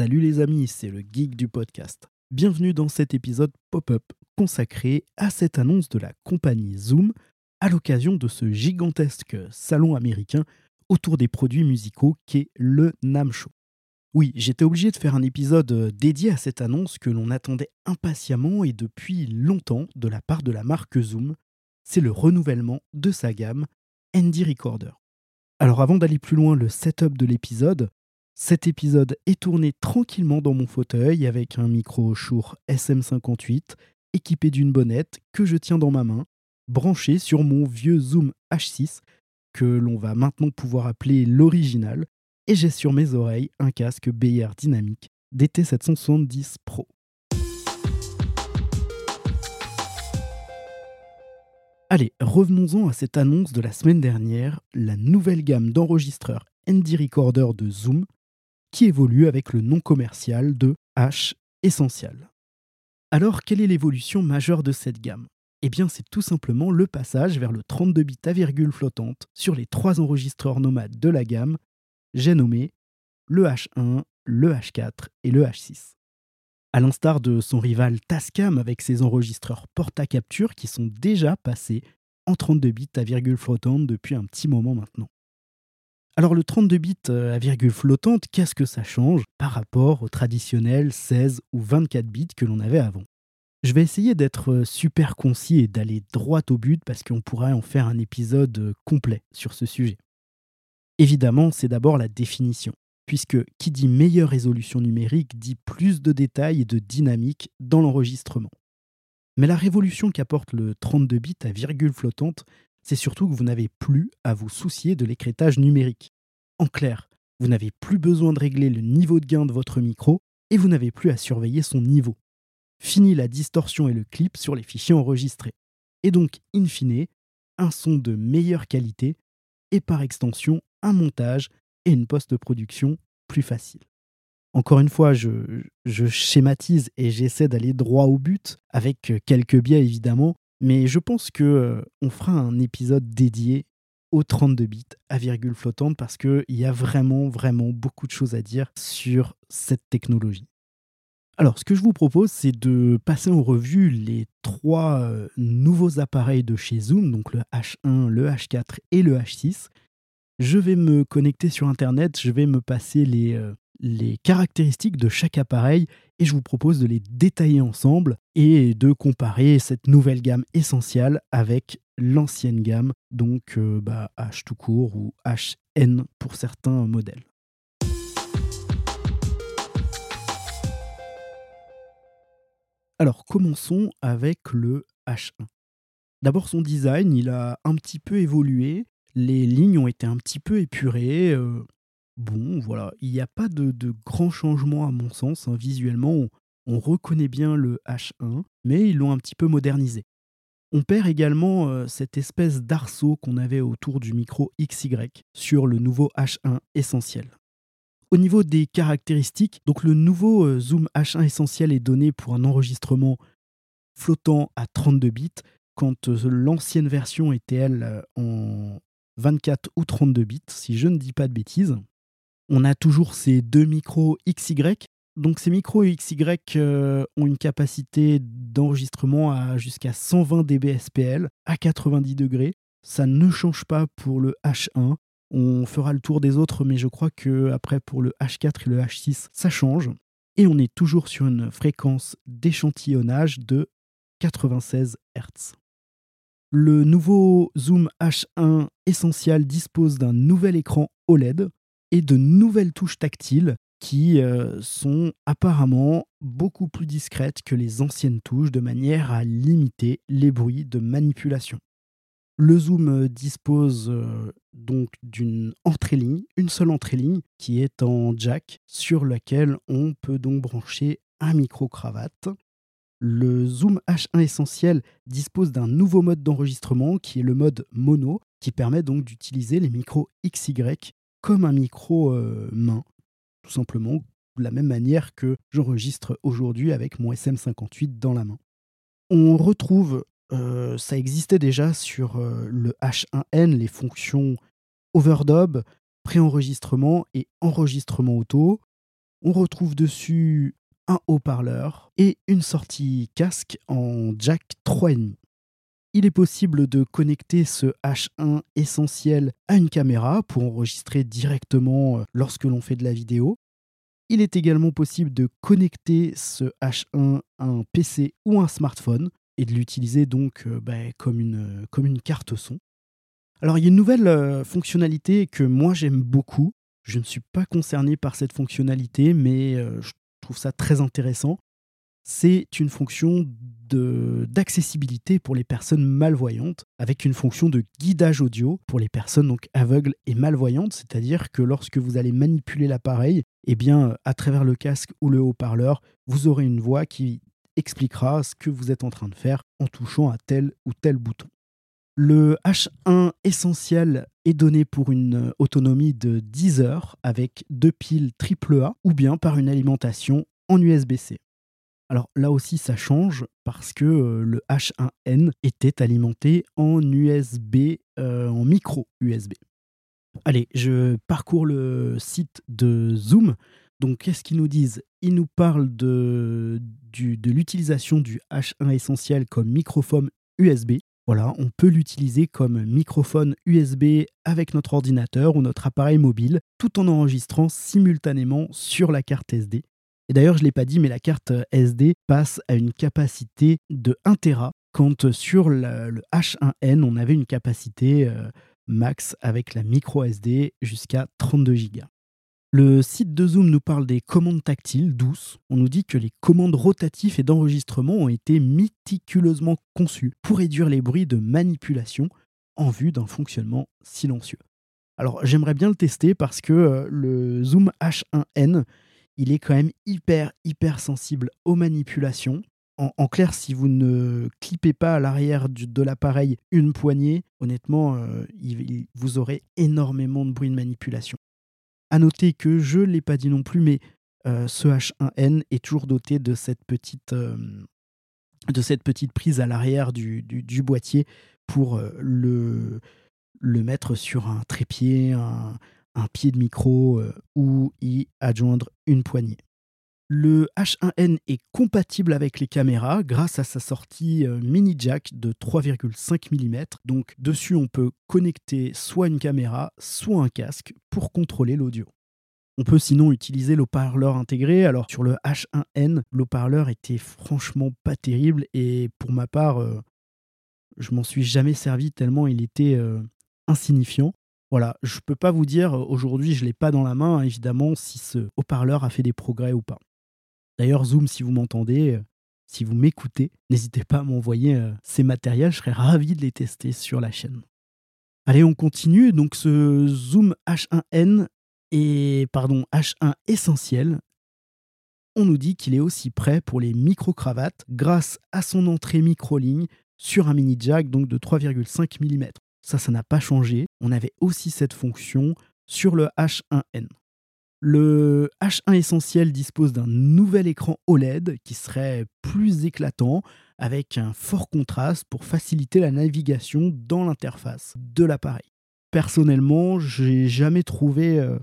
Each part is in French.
Salut les amis, c'est le geek du podcast. Bienvenue dans cet épisode pop-up consacré à cette annonce de la compagnie Zoom à l'occasion de ce gigantesque salon américain autour des produits musicaux qu'est le NAM Show. Oui, j'étais obligé de faire un épisode dédié à cette annonce que l'on attendait impatiemment et depuis longtemps de la part de la marque Zoom. C'est le renouvellement de sa gamme ND Recorder. Alors avant d'aller plus loin le setup de l'épisode, cet épisode est tourné tranquillement dans mon fauteuil avec un micro Shure SM58 équipé d'une bonnette que je tiens dans ma main, branché sur mon vieux Zoom H6 que l'on va maintenant pouvoir appeler l'original, et j'ai sur mes oreilles un casque BR dynamique DT770 Pro. Allez, revenons-en à cette annonce de la semaine dernière, la nouvelle gamme d'enregistreurs ND Recorder de Zoom qui évolue avec le nom commercial de H Essential. Alors, quelle est l'évolution majeure de cette gamme? Eh bien, c'est tout simplement le passage vers le 32 bits à virgule flottante sur les trois enregistreurs nomades de la gamme, j'ai nommé le H1, le H4 et le H6. À l'instar de son rival Tascam avec ses enregistreurs porte-à-capture qui sont déjà passés en 32 bits à virgule flottante depuis un petit moment maintenant. Alors le 32 bits euh, à virgule flottante, qu'est-ce que ça change par rapport au traditionnel 16 ou 24 bits que l'on avait avant? Je vais essayer d'être euh, super concis et d'aller droit au but parce qu'on pourrait en faire un épisode euh, complet sur ce sujet. Évidemment, c'est d'abord la définition, puisque qui dit meilleure résolution numérique dit plus de détails et de dynamique dans l'enregistrement. Mais la révolution qu'apporte le 32 bits à virgule flottante, c'est surtout que vous n'avez plus à vous soucier de l'écrétage numérique. En clair, vous n'avez plus besoin de régler le niveau de gain de votre micro et vous n'avez plus à surveiller son niveau. Fini la distorsion et le clip sur les fichiers enregistrés. Et donc, in fine, un son de meilleure qualité et par extension un montage et une post-production plus facile. Encore une fois, je, schématise et j'essaie d'aller droit au but, avec quelques biais évidemment, mais je pense que euh, on fera un épisode dédié aux 32 bits à virgule flottante parce qu'il y a vraiment, vraiment beaucoup de choses à dire sur cette technologie. Alors, ce que je vous propose, c'est de passer en revue les trois euh, nouveaux appareils de chez Zoom, donc le H1, le H4 et le H6. Je vais me connecter sur Internet, je vais me passer euh, les caractéristiques de chaque appareil et je vous propose de les détailler ensemble et de comparer cette nouvelle gamme essentielle avec l'ancienne gamme, donc euh, bah, H tout court ou HN pour certains modèles. Alors commençons avec le H1. D'abord son design, il a un petit peu évolué, les lignes ont été un petit peu épurées, euh, bon, voilà, il n'y a pas de, grands changements à mon sens. Hein. Visuellement, on, reconnaît bien le H1, mais ils l'ont un petit peu modernisé. On perd également euh, cette espèce d'arceau qu'on avait autour du micro XY sur le nouveau H1 essentiel. Au niveau des caractéristiques, donc le nouveau euh, zoom H1 essentiel est donné pour un enregistrement flottant à 32 bits, quand euh, l'ancienne version était elle en 24 ou 32 bits, si je ne dis pas de bêtises. On a toujours ces deux micros XY. Donc ces micros XY euh, ont une capacité d'enregistrement à jusqu'à 120 dB SPL à 90 degrés. Ça ne change pas pour le H1. On fera le tour des autres, mais je crois que après pour le H4 et le H6, ça change. Et on est toujours sur une fréquence d'échantillonnage de 96 Hz. Le nouveau Zoom H1 Essential dispose d'un nouvel écran OLED et de nouvelles touches tactiles qui euh, sont apparemment beaucoup plus discrètes que les anciennes touches de manière à limiter les bruits de manipulation. Le zoom euh, dispose euh, donc d'une entrée-ligne, une seule entrée-ligne qui est en jack sur laquelle on peut donc brancher un micro-cravate. Le Zoom H1 essentiel dispose d'un nouveau mode d'enregistrement qui est le mode mono qui permet donc d'utiliser les micros XY comme un micro main, tout simplement, de la même manière que j'enregistre aujourd'hui avec mon SM58 dans la main. On retrouve, euh, ça existait déjà sur euh, le H1N, les fonctions overdub, préenregistrement et enregistrement auto. On retrouve dessus un haut-parleur et une sortie casque en jack 3,5. Il est possible de connecter ce H1 essentiel à une caméra pour enregistrer directement euh, lorsque l'on fait de la vidéo. Il est également possible de connecter ce H1 à un PC ou un smartphone et de l'utiliser donc euh, bah, comme, une, comme une carte son. Alors il y a une nouvelle euh, fonctionnalité que moi j'aime beaucoup. Je ne suis pas concerné par cette fonctionnalité, mais je trouve ça très intéressant c'est une fonction d'accessibilité pour les personnes malvoyantes, avec une fonction de guidage audio pour les personnes donc aveugles et malvoyantes, c'est-à-dire que lorsque vous allez manipuler l'appareil, eh bien, à travers le casque ou le haut-parleur, vous aurez une voix qui expliquera ce que vous êtes en train de faire en touchant à tel ou tel bouton. Le H1 essentiel est donné pour une autonomie de 10 heures avec deux piles AAA ou bien par une alimentation en USB-C. Alors là aussi, ça change parce que euh, le H1N était alimenté en USB, euh, en micro USB. Allez, je parcours le site de Zoom. Donc, qu'est-ce qu'ils nous disent? Ils nous parlent de, de l'utilisation du H1 essentiel comme microphone USB. Voilà, on peut l'utiliser comme microphone USB avec notre ordinateur ou notre appareil mobile, tout en enregistrant simultanément sur la carte SD. Et d'ailleurs, je ne l'ai pas dit, mais la carte SD passe à une capacité de 1 Tera, quand sur le, H1N, on avait une capacité euh, max avec la micro SD jusqu'à 32 Go. Le site de Zoom nous parle des commandes tactiles douces. On nous dit que les commandes rotatives et d'enregistrement ont été méticuleusement conçues pour réduire les bruits de manipulation en vue d'un fonctionnement silencieux. Alors j'aimerais bien le tester parce que euh, le Zoom H1N il est quand même hyper, hyper sensible aux manipulations. En, clair, si vous ne clippez pas à l'arrière de l'appareil une poignée, honnêtement, euh, vous aurez énormément de bruit de manipulation. À noter que je ne l'ai pas dit non plus, mais euh, ce H1N est toujours doté de cette petite, euh, de cette petite prise à l'arrière du, du, boîtier pour le, le mettre sur un trépied, un, un pied de micro euh, ou y adjoindre une poignée. Le H1N est compatible avec les caméras grâce à sa sortie euh, mini jack de 3,5 mm. Donc dessus on peut connecter soit une caméra, soit un casque pour contrôler l'audio. On peut sinon utiliser l'eau-parleur intégré. Alors sur le H1N, l'eau-parleur était franchement pas terrible et pour ma part, euh, je m'en suis jamais servi tellement il était insignifiant. Voilà, je ne peux pas vous dire aujourd'hui, je ne l'ai pas dans la main, hein, évidemment, si ce haut-parleur a fait des progrès ou pas. D'ailleurs, Zoom, si vous m'entendez, si vous m'écoutez, n'hésitez pas à m'envoyer ces matériels, je serais ravi de les tester sur la chaîne. Allez, on continue. Donc, ce Zoom H1N et pardon, H1 essentiel, on nous dit qu'il est aussi prêt pour les micro-cravates grâce à son entrée micro-ligne sur un mini jack donc de 3,5 mm. Ça, ça n'a pas changé. On avait aussi cette fonction sur le H1N. Le H1 essentiel dispose d'un nouvel écran OLED qui serait plus éclatant avec un fort contraste pour faciliter la navigation dans l'interface de l'appareil. Personnellement, j'ai jamais trouvé euh,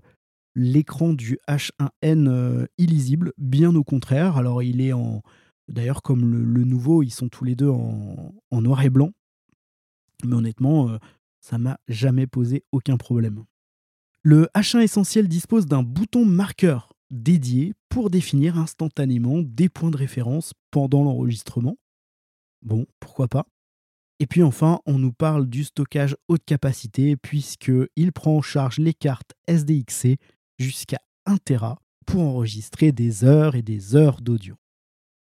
l'écran du H1N euh, illisible, bien au contraire. Alors il est en d'ailleurs comme le, nouveau, ils sont tous les deux en noir et blanc, mais honnêtement, euh, ça m'a jamais posé aucun problème. Le H1 essentiel dispose d'un bouton marqueur dédié pour définir instantanément des points de référence pendant l'enregistrement. Bon, pourquoi pas. Et puis enfin, on nous parle du stockage haute capacité puisqu'il prend en charge les cartes SDXC jusqu'à 1 Tera pour enregistrer des heures et des heures d'audio.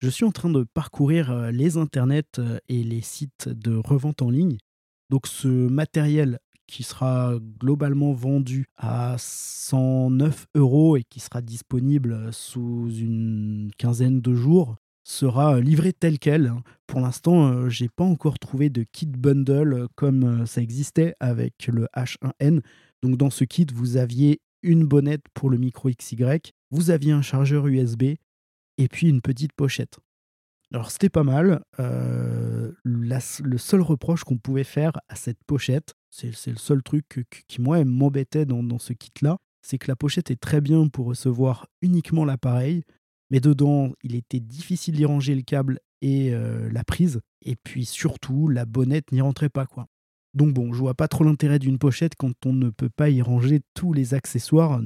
Je suis en train de parcourir euh, les internets euh, et les sites de revente en ligne donc ce matériel qui sera globalement vendu à 109 euros et qui sera disponible sous une quinzaine de jours sera livré tel quel. Pour l'instant, euh, j'ai pas encore trouvé de kit bundle comme euh, ça existait avec le H1N. Donc dans ce kit, vous aviez une bonnette pour le micro XY, vous aviez un chargeur USB et puis une petite pochette. Alors c'était pas mal. Euh, le seul reproche qu'on pouvait faire à cette pochette, c'est le seul truc qui moi m'embêtait dans, ce kit-là, c'est que la pochette est très bien pour recevoir uniquement l'appareil, mais dedans, il était difficile d'y ranger le câble et euh, la prise, et puis surtout, la bonnette n'y rentrait pas, quoi. Donc bon, je vois pas trop l'intérêt d'une pochette quand on ne peut pas y ranger tous les accessoires,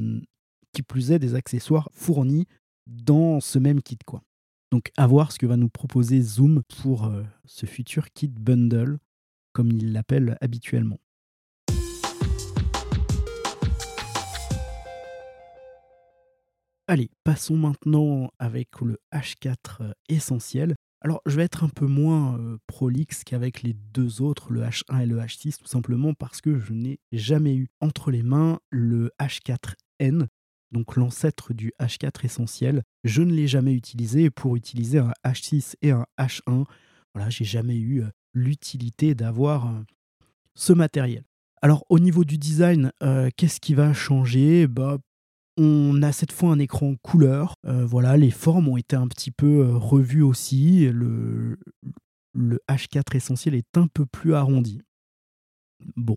qui plus est des accessoires fournis dans ce même kit, quoi. Donc à voir ce que va nous proposer Zoom pour euh, ce futur kit bundle, comme il l'appelle habituellement. Allez, passons maintenant avec le H4 euh, essentiel. Alors, je vais être un peu moins euh, prolixe qu'avec les deux autres, le H1 et le H6, tout simplement parce que je n'ai jamais eu entre les mains le H4N, donc l'ancêtre du H4 essentiel. Je ne l'ai jamais utilisé pour utiliser un H6 et un H1. Voilà, j'ai jamais eu euh, l'utilité d'avoir ce matériel. Alors au niveau du design, qu'est-ce qui va changer? Bah, on a cette fois un écran couleur. Euh, voilà, les formes ont été un petit peu euh, revues aussi. Le H4 essentiel est un peu plus arrondi. Bon,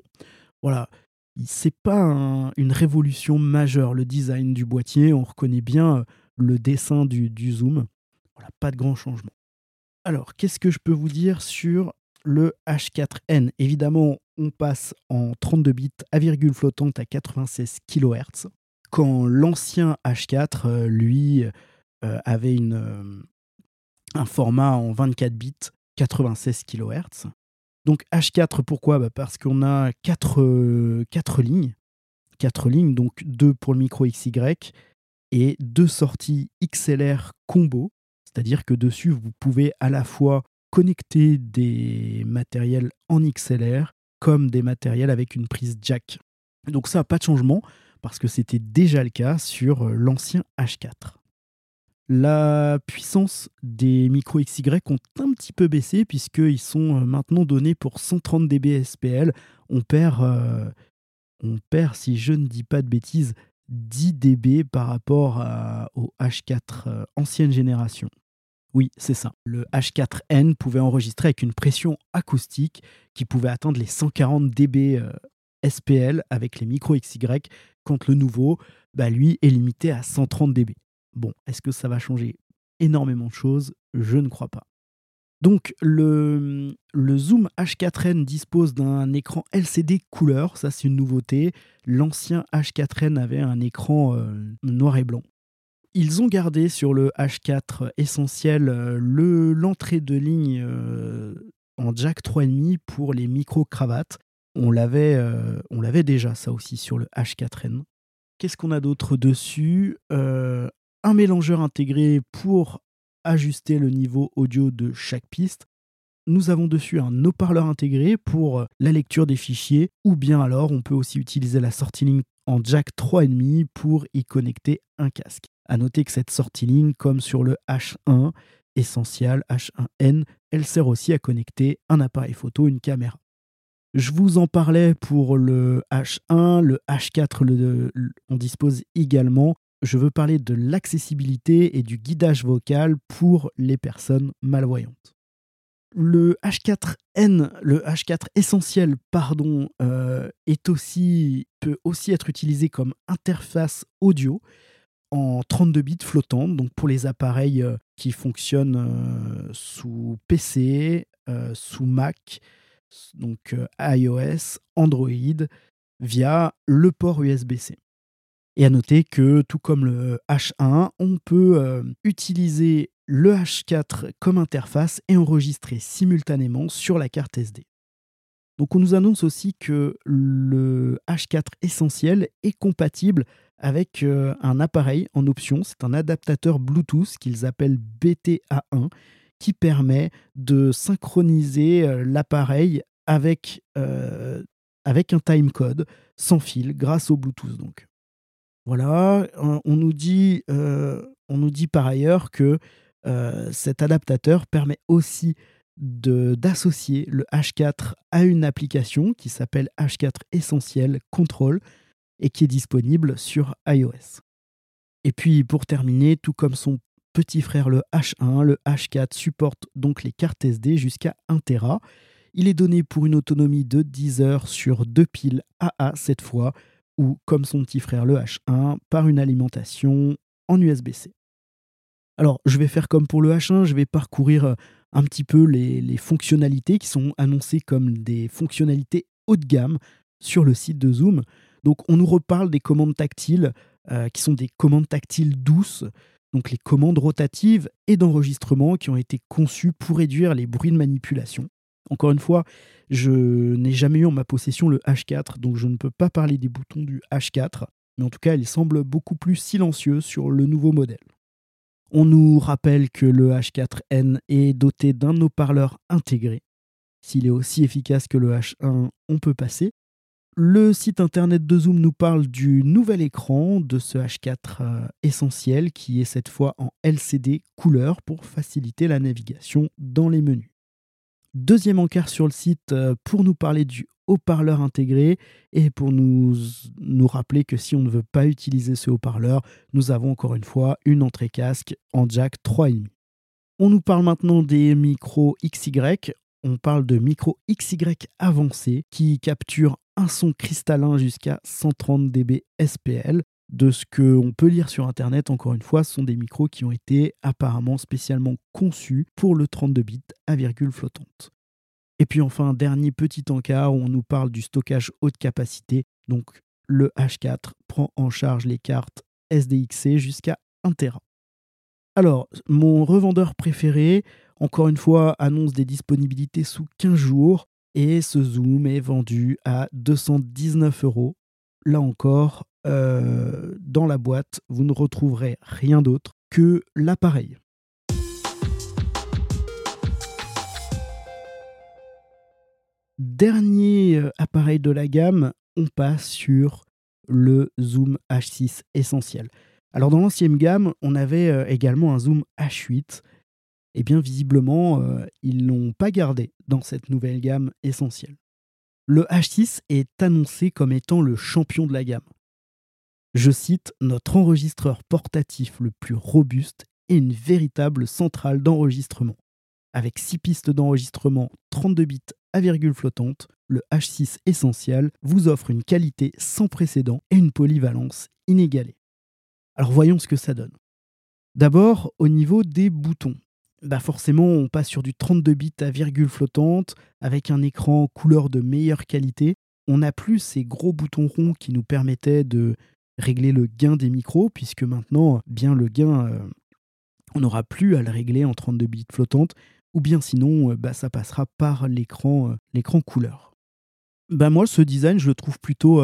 voilà. C'est pas une révolution majeure le design du boîtier. On reconnaît bien euh, le dessin du, zoom. Voilà, pas de grand changement. Alors, qu'est-ce que je peux vous dire sur le H4N Évidemment, on passe en 32 bits à virgule flottante à 96 kHz quand l'ancien H4, euh, lui, euh, avait une, un format en 24 bits, 96 kHz. Donc H4, pourquoi? Bah, Parce qu'on a 4, 4 lignes, 4 lignes, donc 2 pour le micro XY et deux sorties XLR combo, c'est-à-dire que dessus, vous pouvez à la fois connecter des matériels en XLR comme des matériels avec une prise jack. Donc ça, pas de changement parce que c'était déjà le cas sur euh, l'ancien H4. La puissance des micros XY ont un petit peu baissé puisqu'ils sont euh, maintenant donnés pour 130 dB SPL. On perd, euh, on perd, si je ne dis pas de bêtises, 10 dB par rapport au H4 ancienne génération. Oui, c'est ça. Le H4N pouvait enregistrer avec une pression acoustique qui pouvait atteindre les 140 dB SPL avec les micros XY, quand le nouveau, bah, lui, est limité à 130 dB. Bon, est-ce que ça va changer énormément de choses? Je ne crois pas. Donc le, Zoom H4n dispose d'un écran LCD couleur, ça c'est une nouveauté. L'ancien H4n avait un écran euh, noir et blanc. Ils ont gardé sur le H4 essentiel euh, le l'entrée de ligne euh, en jack 3,5 pour les micro-cravates on l'avait, déjà ça aussi sur le H4n. Qu'est-ce qu'on a d'autre dessus? Un mélangeur intégré pour ajuster le niveau audio de chaque piste. Nous avons dessus un haut-parleur intégré pour la lecture des fichiers, ou bien alors on peut aussi utiliser la sortie ligne en jack 3,5 pour y connecter un casque. A noter que cette sortie ligne, comme sur le H1 essentiel H1N, elle sert aussi à connecter un appareil photo, une caméra. Je vous en parlais pour le H1, le H4, on dispose également. Je veux parler de l'accessibilité et du guidage vocal pour les personnes malvoyantes. Le H4N, le H4 essentiel, pardon, euh, peut aussi être utilisé comme interface audio en 32 bits flottante, donc pour les appareils euh, qui fonctionnent euh, sous PC, sous Mac, donc iOS, Android, via le port USB-C. Et à noter que, tout comme le H1, on peut euh, utiliser le H4 comme interface et enregistrer simultanément sur la carte SD. Donc on nous annonce aussi que le H4 essentiel est compatible avec euh, un appareil en option, c'est un adaptateur Bluetooth qu'ils appellent BTA1 qui permet de synchroniser euh, l'appareil avec, avec un timecode sans fil grâce au Bluetooth. Voilà, on nous dit, euh, on nous dit par ailleurs que cet adaptateur permet aussi d'associer le H4 à une application qui s'appelle H4 Essentiel Control et qui est disponible sur iOS. Et puis pour terminer, tout comme son petit frère le H1, le H4 supporte donc les cartes SD jusqu'à 1 Tera. Il est donné pour une autonomie de 10 heures sur deux piles AA cette fois, ou comme son petit frère le H1 par une alimentation en USB-C. Alors je vais faire comme pour le H1, je vais parcourir euh, un petit peu les, fonctionnalités qui sont annoncées comme des fonctionnalités haut de gamme sur le site de Zoom. Donc on nous reparle des commandes tactiles euh, qui sont des commandes tactiles douces, donc les commandes rotatives et d'enregistrement qui ont été conçues pour réduire les bruits de manipulation. Encore une fois, je n'ai jamais eu en ma possession le H4, donc je ne peux pas parler des boutons du H4, mais en tout cas, il semble beaucoup plus silencieux sur le nouveau modèle. On nous rappelle que le H4N est doté d'un haut-parleur intégré. S'il est aussi efficace que le H1, on peut passer. Le site internet de Zoom nous parle du nouvel écran de ce H4 euh, essentiel qui est cette fois en LCD couleur pour faciliter la navigation dans les menus. Deuxième encart sur le site euh, pour nous parler du haut-parleur intégré et pour nous, rappeler que si on ne veut pas utiliser ce haut-parleur, nous avons encore une fois une entrée casque en jack 3,5. On nous parle maintenant des micros XY. On parle de micro XY avancé qui capture un son cristallin jusqu'à 130 dB SPL de ce qu'on peut lire sur Internet, encore une fois, ce sont des micros qui ont été apparemment spécialement conçus pour le 32 bits à virgule flottante. Et puis enfin, dernier petit encart où on nous parle du stockage haute capacité. Donc le H4 prend en charge les cartes SDXC jusqu'à 1 Tera. Alors, mon revendeur préféré, encore une fois, annonce des disponibilités sous 15 jours et ce zoom est vendu à 219 euros. Là encore, euh, dans la boîte, vous ne retrouverez rien d'autre que l'appareil. Dernier euh, appareil de la gamme, on passe sur le Zoom H6 essentiel. Alors dans l'ancienne gamme, on avait euh, également un Zoom H8. Et eh bien visiblement, ils l'ont pas gardé dans cette nouvelle gamme essentielle. Le H6 est annoncé comme étant le champion de la gamme. Je cite notre enregistreur portatif le plus robuste et une véritable centrale d'enregistrement. Avec 6 pistes d'enregistrement 32 bits à virgule flottante, le H6 Essential vous offre une qualité sans précédent et une polyvalence inégalée. Alors voyons ce que ça donne. D'abord, au niveau des boutons. Bah forcément, on passe sur du 32 bits à virgule flottante, avec un écran couleur de meilleure qualité. On n'a plus ces gros boutons ronds qui nous permettaient de régler le gain des micros, puisque maintenant, bien le gain, euh, on n'aura plus à le régler en 32 bits flottantes, ou bien sinon, euh, bah, ça passera par l'écran euh, l'écran couleur. Bah moi, ce design, je le trouve plutôt...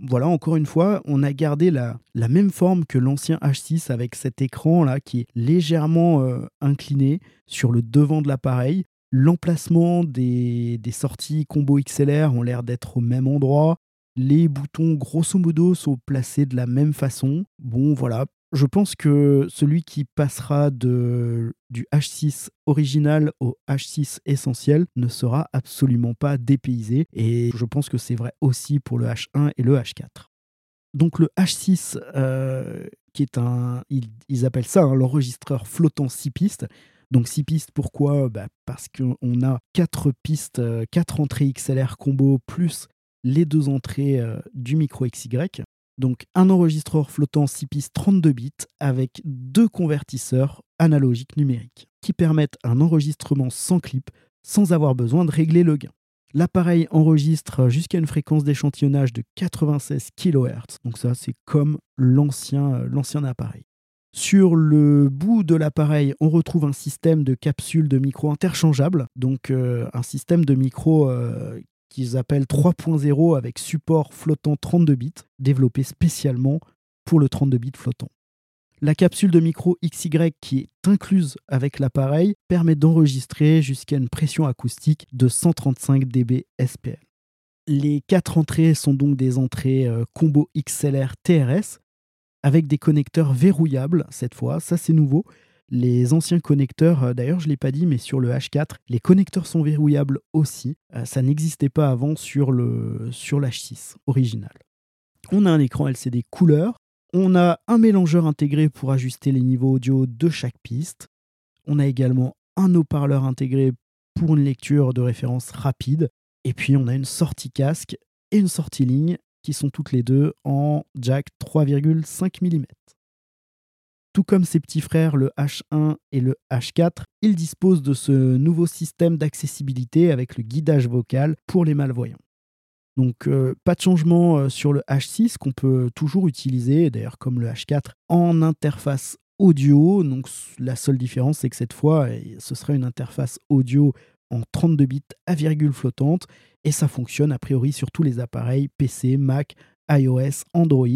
voilà, encore une fois, on a gardé la, même forme que l'ancien H6 avec cet écran là qui est légèrement incliné sur le devant de l'appareil. L'emplacement des, des, sorties combo XLR ont l'air d'être au même endroit. Les boutons, grosso modo, sont placés de la même façon. Bon, voilà. Je pense que celui qui passera de, du H6 original au H6 essentiel ne sera absolument pas dépaysé. Et je pense que c'est vrai aussi pour le H1 et le H4. Donc le H6, euh, qui est un, ils, appellent ça hein, l'enregistreur flottant 6 pistes. Donc 6 pistes, pourquoi? Bah, Parce qu'on a 4 pistes, 4 entrées XLR combo plus les deux entrées euh, du micro XY. Donc un enregistreur flottant 6 pistes 32 bits avec deux convertisseurs analogiques numériques qui permettent un enregistrement sans clip sans avoir besoin de régler le gain. L'appareil enregistre jusqu'à une fréquence d'échantillonnage de 96 kHz. Donc ça c'est comme l'ancien euh, l'ancien appareil. Sur le bout de l'appareil, on retrouve un système de capsules de micro interchangeables, donc euh, un système de micro qu'ils appellent 3.0 avec support flottant 32 bits, développé spécialement pour le 32 bits flottant. La capsule de micro XY qui est incluse avec l'appareil permet d'enregistrer jusqu'à une pression acoustique de 135 dB SPL. Les quatre entrées sont donc des entrées euh, combo XLR TRS avec des connecteurs verrouillables cette fois, ça c'est nouveau, les anciens connecteurs, euh, d'ailleurs je ne l'ai pas dit, mais sur le H4, les connecteurs sont verrouillables aussi. Euh, ça n'existait pas avant sur le sur l'H6 original. On a un écran LCD couleur. On a un mélangeur intégré pour ajuster les niveaux audio de chaque piste. On a également un haut-parleur intégré pour une lecture de référence rapide. Et puis on a une sortie casque et une sortie ligne qui sont toutes les deux en jack 3,5 mm. Tout comme ses petits frères, le H1 et le H4, il dispose de ce nouveau système d'accessibilité avec le guidage vocal pour les malvoyants. Donc euh, pas de changement euh, sur le H6 qu'on peut toujours utiliser, d'ailleurs comme le H4, en interface audio. Donc la seule différence c'est que cette fois ce serait une interface audio en 32 bits à virgule flottante et ça fonctionne a priori sur tous les appareils PC, Mac, iOS, Android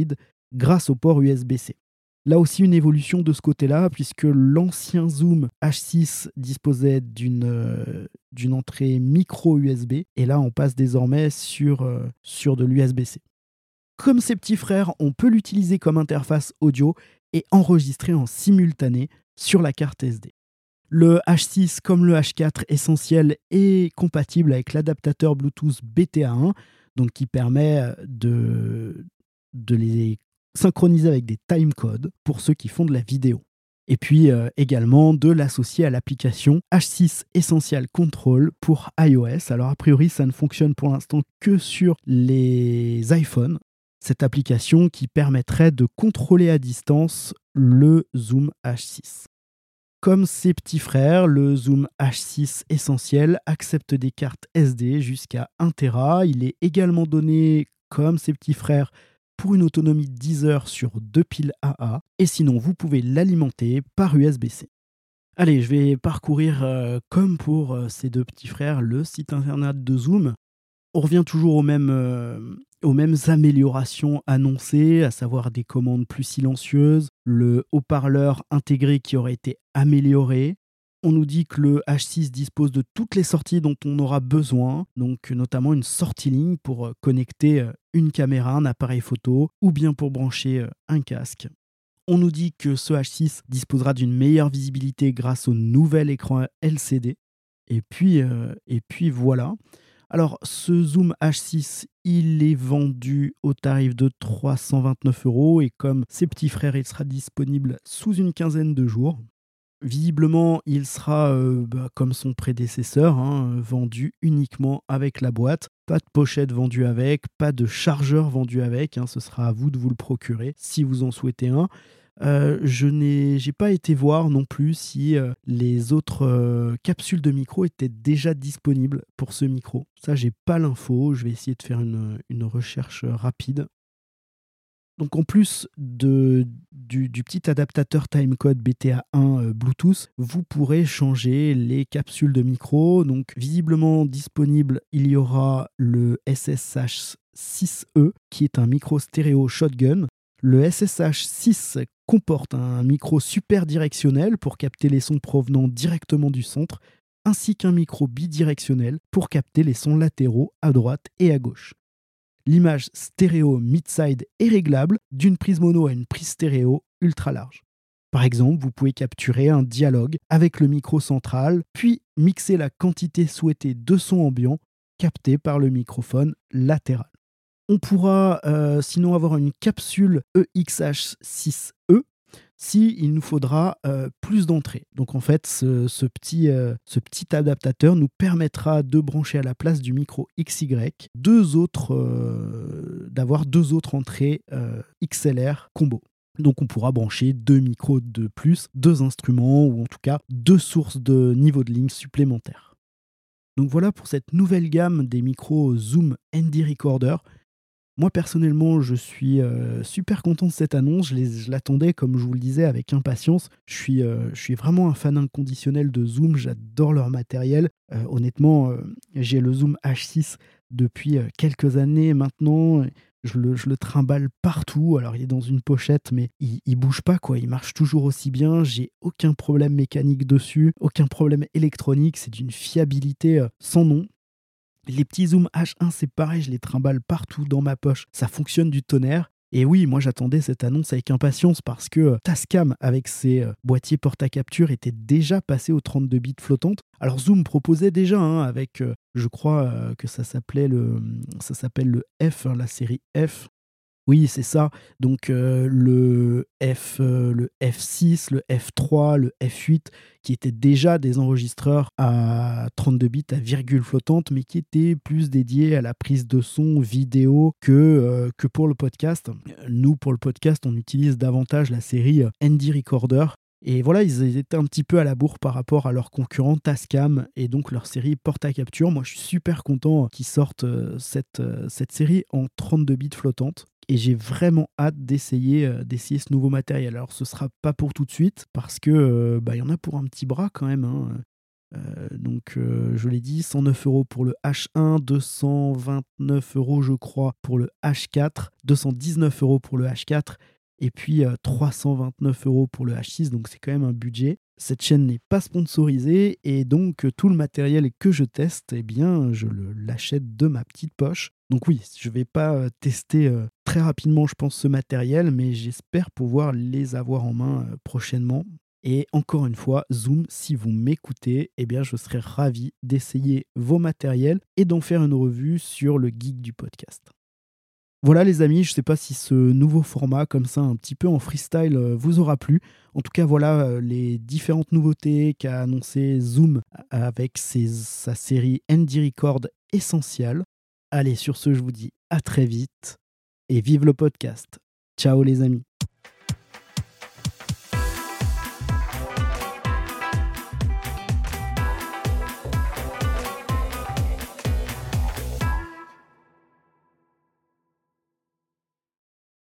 grâce au port USB-C. Là aussi une évolution de ce côté-là, puisque l'ancien Zoom H6 disposait d'une euh, d'une entrée micro USB, et là on passe désormais sur, euh, de l'USB-C. Comme ses petits frères, on peut l'utiliser comme interface audio et enregistrer en simultané sur la carte SD. Le H6 comme le H4 essentiel est compatible avec l'adaptateur Bluetooth BTA1, donc qui permet euh, de, de les synchronisé avec des timecodes pour ceux qui font de la vidéo. Et puis euh, également de l'associer à l'application H6 Essential Control pour iOS. Alors a priori ça ne fonctionne pour l'instant que sur les iPhones. Cette application qui permettrait de contrôler à distance le Zoom H6. Comme ses petits frères, le Zoom H6 Essentiel accepte des cartes SD jusqu'à 1 Tera. Il est également donné, comme ses petits frères, pour une autonomie de 10 heures sur deux piles AA, et sinon vous pouvez l'alimenter par USB-C. Allez, je vais parcourir, euh, comme pour euh, ces deux petits frères, le site internet de Zoom. On revient toujours aux mêmes, euh, aux mêmes améliorations annoncées, à savoir des commandes plus silencieuses, le haut-parleur intégré qui aurait été amélioré, on nous dit que le H6 dispose de toutes les sorties dont on aura besoin, donc notamment une sortie ligne pour euh, connecter euh, une caméra, un appareil photo ou bien pour brancher euh, un casque. On nous dit que ce H6 disposera d'une meilleure visibilité grâce au nouvel écran LCD. Et puis, et puis voilà. Alors, ce Zoom H6, il est vendu au tarif de 329 euros et comme ses petits frères, il sera disponible sous une quinzaine de jours. Visiblement, il sera, euh, bah, comme son prédécesseur, hein, vendu uniquement avec la boîte. Pas de pochette vendue avec, pas de chargeur vendu avec. Hein, ce sera à vous de vous le procurer si vous en souhaitez un. Euh, je n'ai pas été voir non plus si euh, les autres capsules de micro étaient déjà disponibles pour ce micro. Ça, j'ai pas l'info. Je vais essayer de faire une recherche rapide. Donc en plus du, petit adaptateur timecode BTA1 euh, Bluetooth, vous pourrez changer les capsules de micro. Donc visiblement disponible, il y aura le SSH 6E qui est un micro stéréo shotgun. Le SSH 6 comporte un micro super directionnel pour capter les sons provenant directement du centre, ainsi qu'un micro bidirectionnel pour capter les sons latéraux à droite et à gauche l'image stéréo mid-side est réglable d'une prise mono à une prise stéréo ultra large. Par exemple, vous pouvez capturer un dialogue avec le micro central, puis mixer la quantité souhaitée de son ambiant capté par le microphone latéral. On pourra euh, sinon avoir une capsule EXH6E si il nous faudra euh, plus d'entrées. Donc en fait, ce, petit, euh, ce, petit, adaptateur nous permettra de brancher à la place du micro XY deux autres, euh, d'avoir deux autres entrées XLR combo. Donc on pourra brancher deux micros de plus, deux instruments ou en tout cas deux sources de niveau de ligne supplémentaires. Donc voilà pour cette nouvelle gamme des micros Zoom ND Recorder moi personnellement, je suis euh, super content de cette annonce. Je l'attendais, comme je vous le disais, avec impatience. Je suis, euh, je suis vraiment un fan inconditionnel de Zoom. J'adore leur matériel. Euh, honnêtement, j'ai le Zoom H6 depuis quelques années maintenant. Je le, je le, trimballe partout. Alors, il est dans une pochette, mais il, il bouge pas, quoi. Il marche toujours aussi bien. J'ai aucun problème mécanique dessus, aucun problème électronique. C'est d'une fiabilité sans nom. Les petits Zoom H1, c'est pareil, je les trimballe partout dans ma poche. Ça fonctionne du tonnerre. Et oui, moi j'attendais cette annonce avec impatience parce que euh, Tascam, avec ses euh, boîtiers porte-à-capture, était déjà passé aux 32 bits flottantes. Alors Zoom proposait déjà, hein, avec, euh, je crois que ça s'appelait le, ça s'appelle le F, hein, la série F. Oui, c'est ça. Donc le, F, le F6, le F3, le F8, qui étaient déjà des enregistreurs à 32 bits à virgule flottante, mais qui étaient plus dédiés à la prise de son vidéo que, pour le podcast. Nous, pour le podcast, on utilise davantage la série ND Recorder, et voilà, ils étaient un petit peu à la bourre par rapport à leurs concurrents Tascam et donc leur série Porta Capture. Moi, je suis super content qu'ils sortent cette, cette série en 32 bits flottante et j'ai vraiment hâte d'essayer euh, d'essayer ce nouveau matériel. Alors ce sera pas pour tout de suite parce que euh, bah, il y en a pour un petit bras quand même. Hein. Euh, donc je l'ai dit, 109 euros pour le H1, 229 euros je crois pour le H4, 219 euros pour le H4 et puis 329 euros pour le H6. Donc c'est quand même un budget. Cette chaîne n'est pas sponsorisée et donc tout le matériel que je teste, eh bien, je l'achète de ma petite poche. Donc oui, je ne vais pas euh, tester euh, très rapidement, je pense, ce matériel, mais j'espère pouvoir les avoir en main euh, prochainement. Et encore une fois, Zoom, si vous m'écoutez, eh bien, je serais ravi d'essayer vos matériels et d'en faire une revue sur le geek du podcast. Voilà les amis, je ne sais pas si ce nouveau format comme ça un petit peu en freestyle vous aura plu. En tout cas voilà les différentes nouveautés qu'a annoncé Zoom avec sa série ND Record Essential. Allez sur ce je vous dis à très vite et vive le podcast. Ciao les amis.